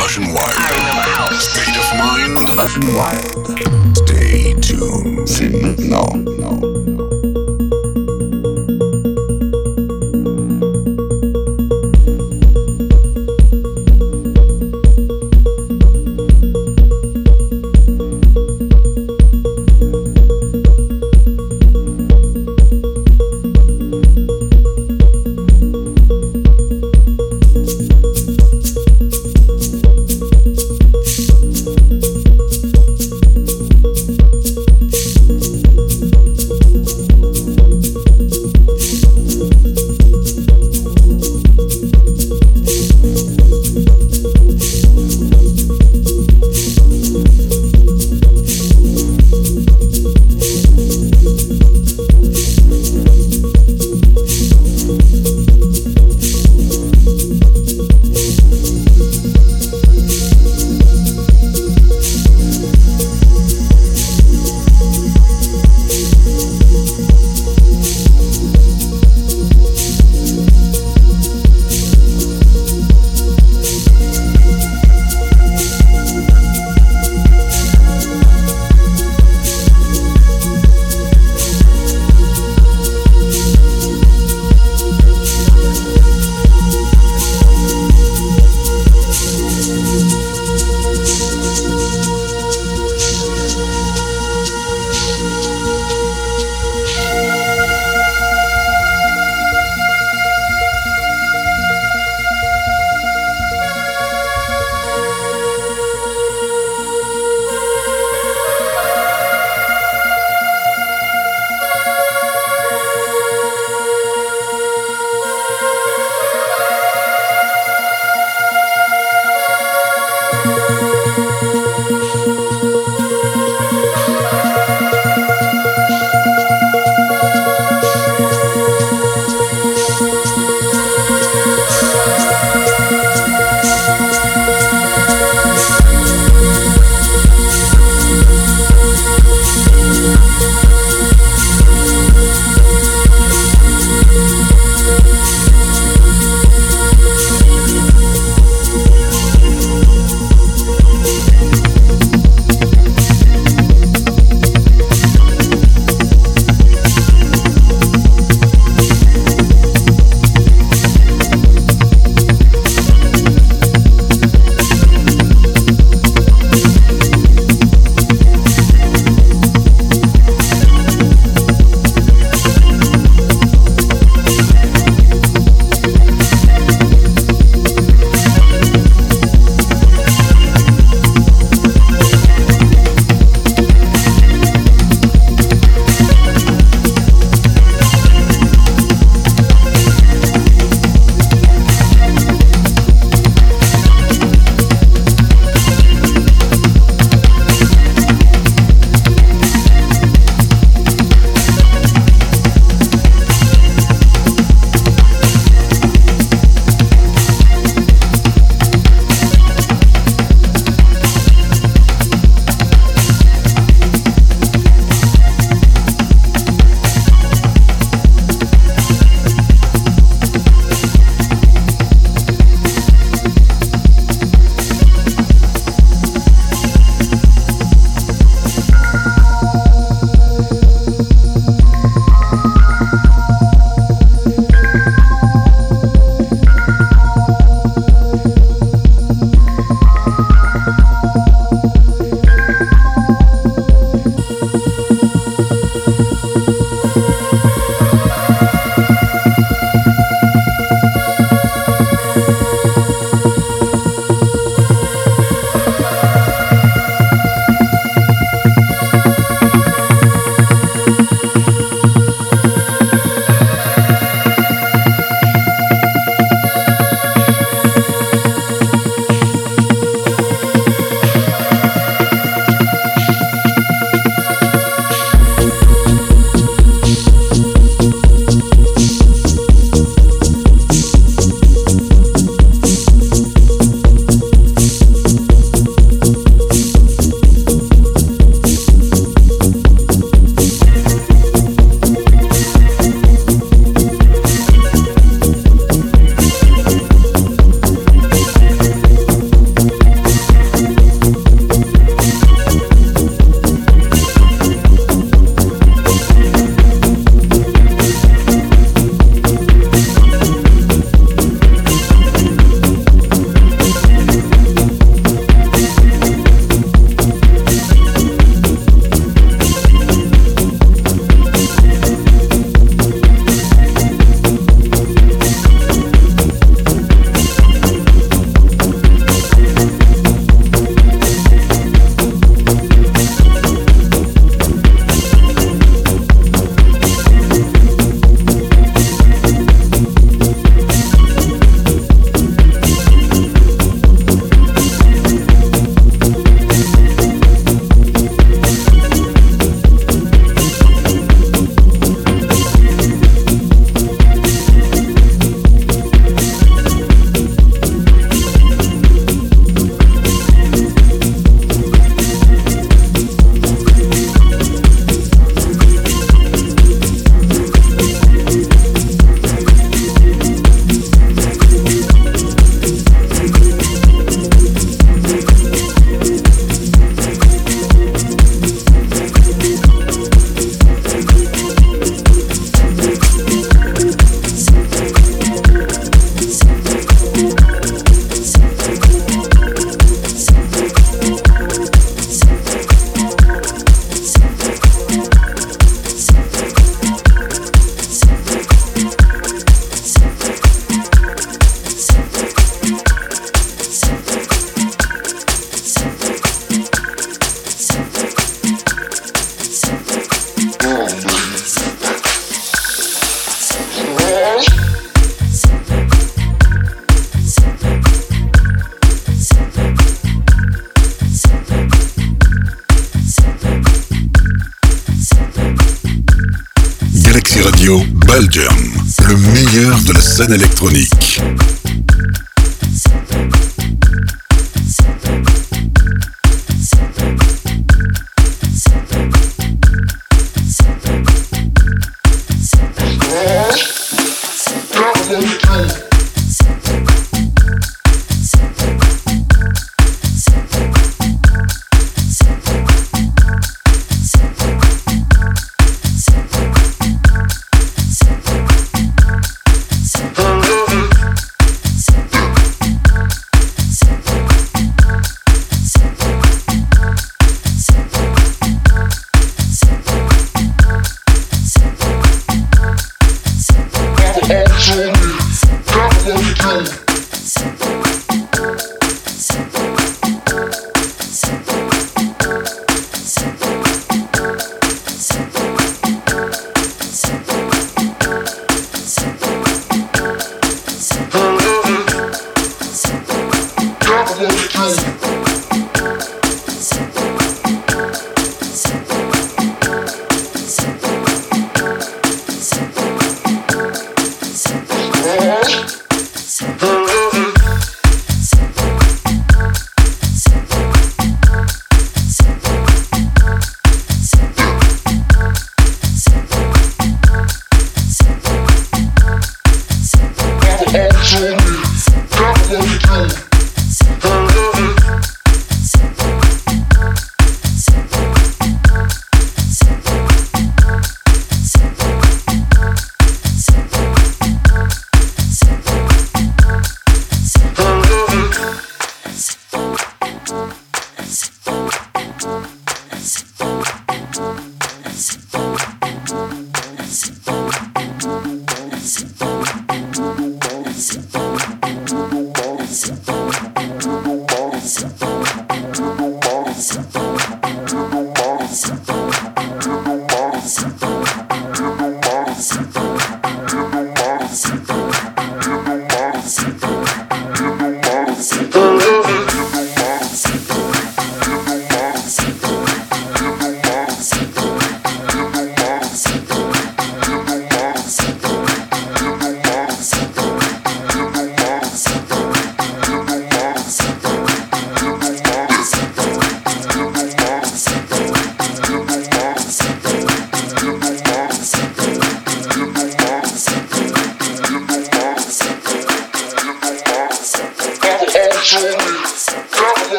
Motion Wild. State of Mind. Motion wild. Stay tuned. C'est maintenant.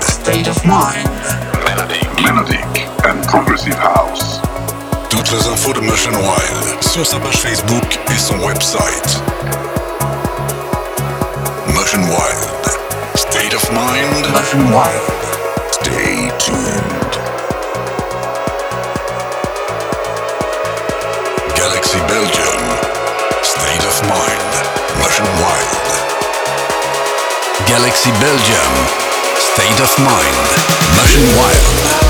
State of mind. Melodic, melodic and progressive house. Toutes les infos de Motion Wild sur sa page Facebook et son website. Motion Wild. State of Mind. Motion wild. Stay tuned. Galaxy Belgium. State of Mind. Motion Wild. Galaxy Belgium. State of Mind. Motion Wild.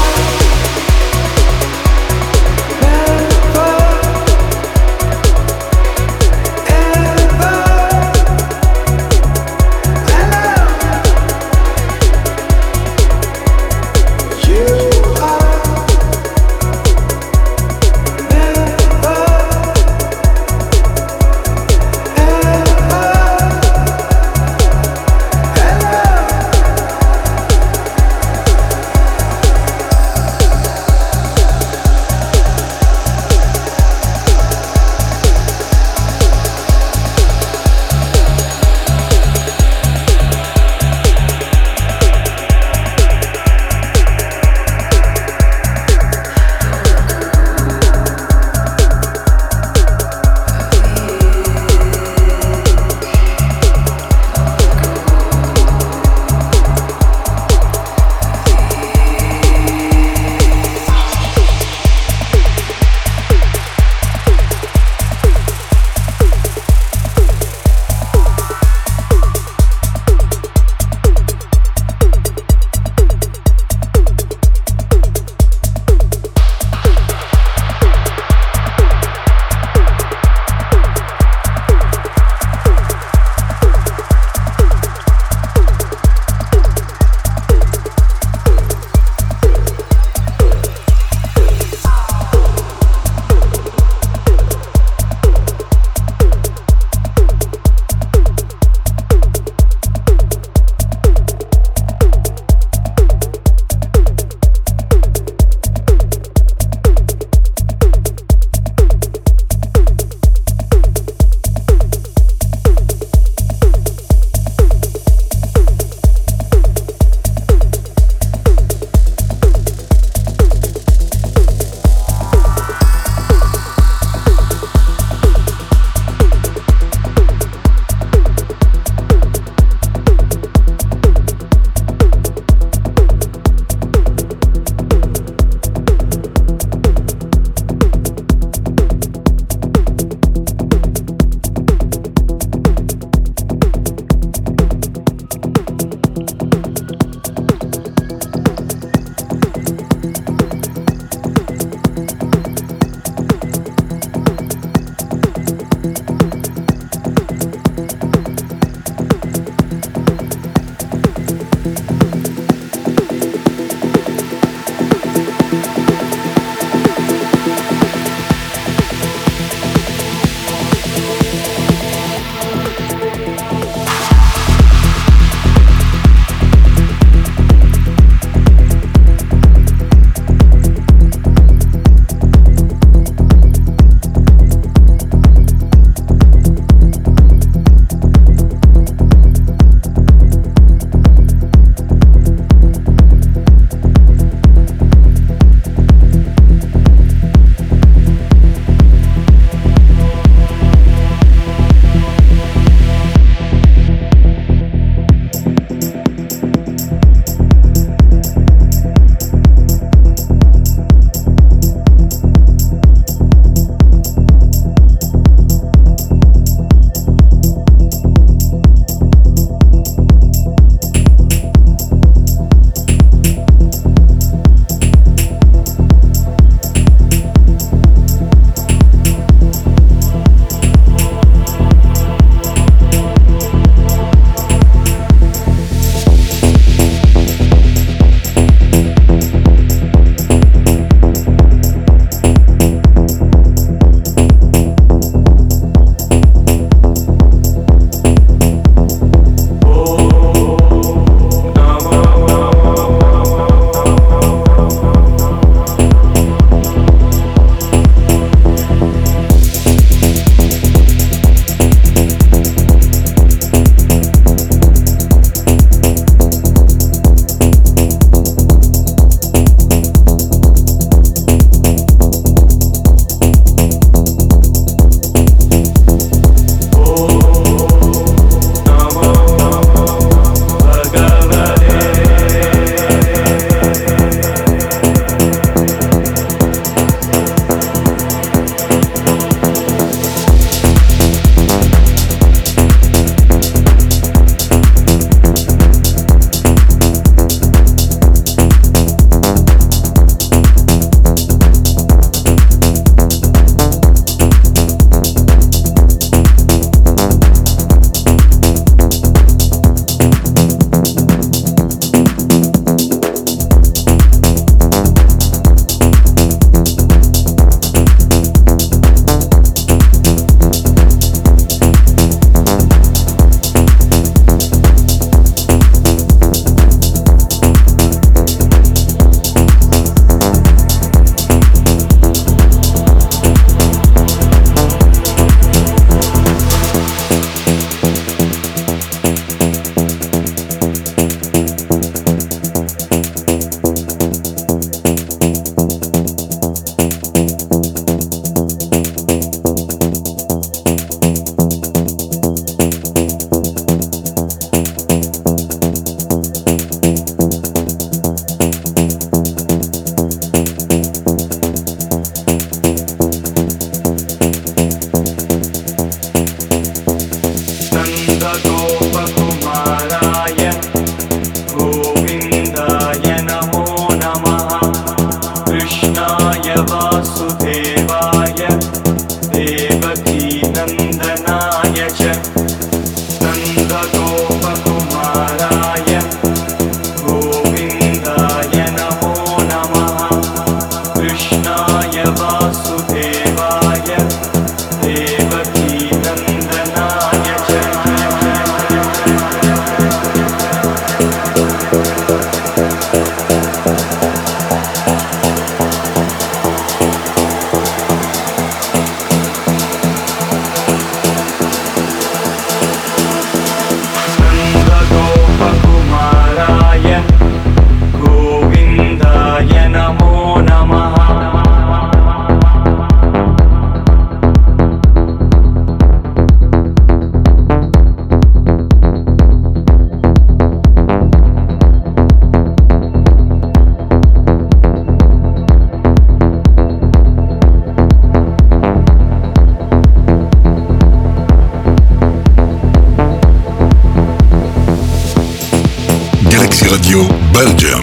Belgium,